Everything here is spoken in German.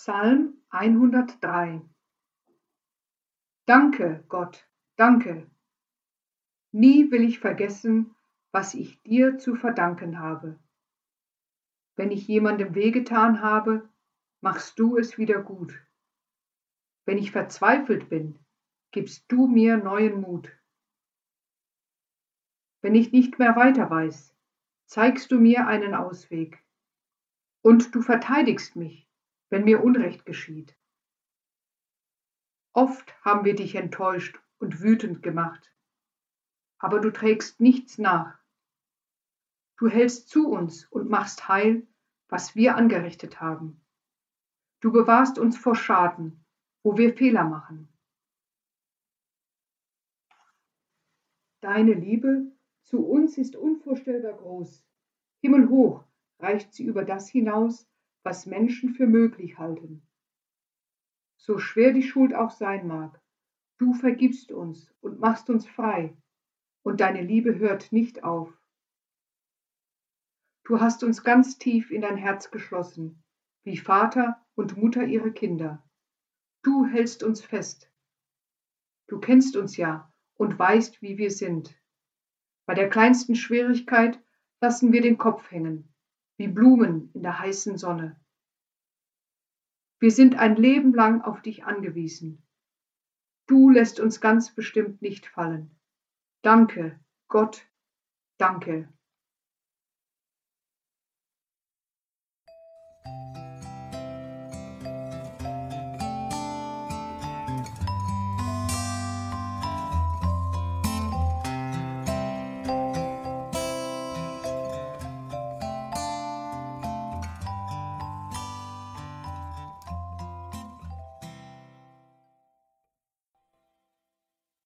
Psalm 103 Danke, Gott, danke. Nie will ich vergessen, was ich dir zu verdanken habe. Wenn ich jemandem wehgetan habe, machst du es wieder gut. Wenn ich verzweifelt bin, gibst du mir neuen Mut. Wenn ich nicht mehr weiter weiß, zeigst du mir einen Ausweg. Und du verteidigst mich, wenn mir Unrecht geschieht. Oft haben wir dich enttäuscht und wütend gemacht, aber du trägst nichts nach. Du hältst zu uns und machst heil, was wir angerichtet haben. Du bewahrst uns vor Schaden, wo wir Fehler machen. Deine Liebe zu uns ist unvorstellbar groß. Himmelhoch reicht sie über das hinaus, was Menschen für möglich halten. So schwer die Schuld auch sein mag, du vergibst uns und machst uns frei, und deine Liebe hört nicht auf. Du hast uns ganz tief in dein Herz geschlossen, wie Vater und Mutter ihre Kinder. Du hältst uns fest. Du kennst uns ja und weißt, wie wir sind. Bei der kleinsten Schwierigkeit lassen wir den Kopf hängen, wie Blumen in der heißen Sonne. Wir sind ein Leben lang auf dich angewiesen. Du lässt uns ganz bestimmt nicht fallen. Danke, Gott, danke.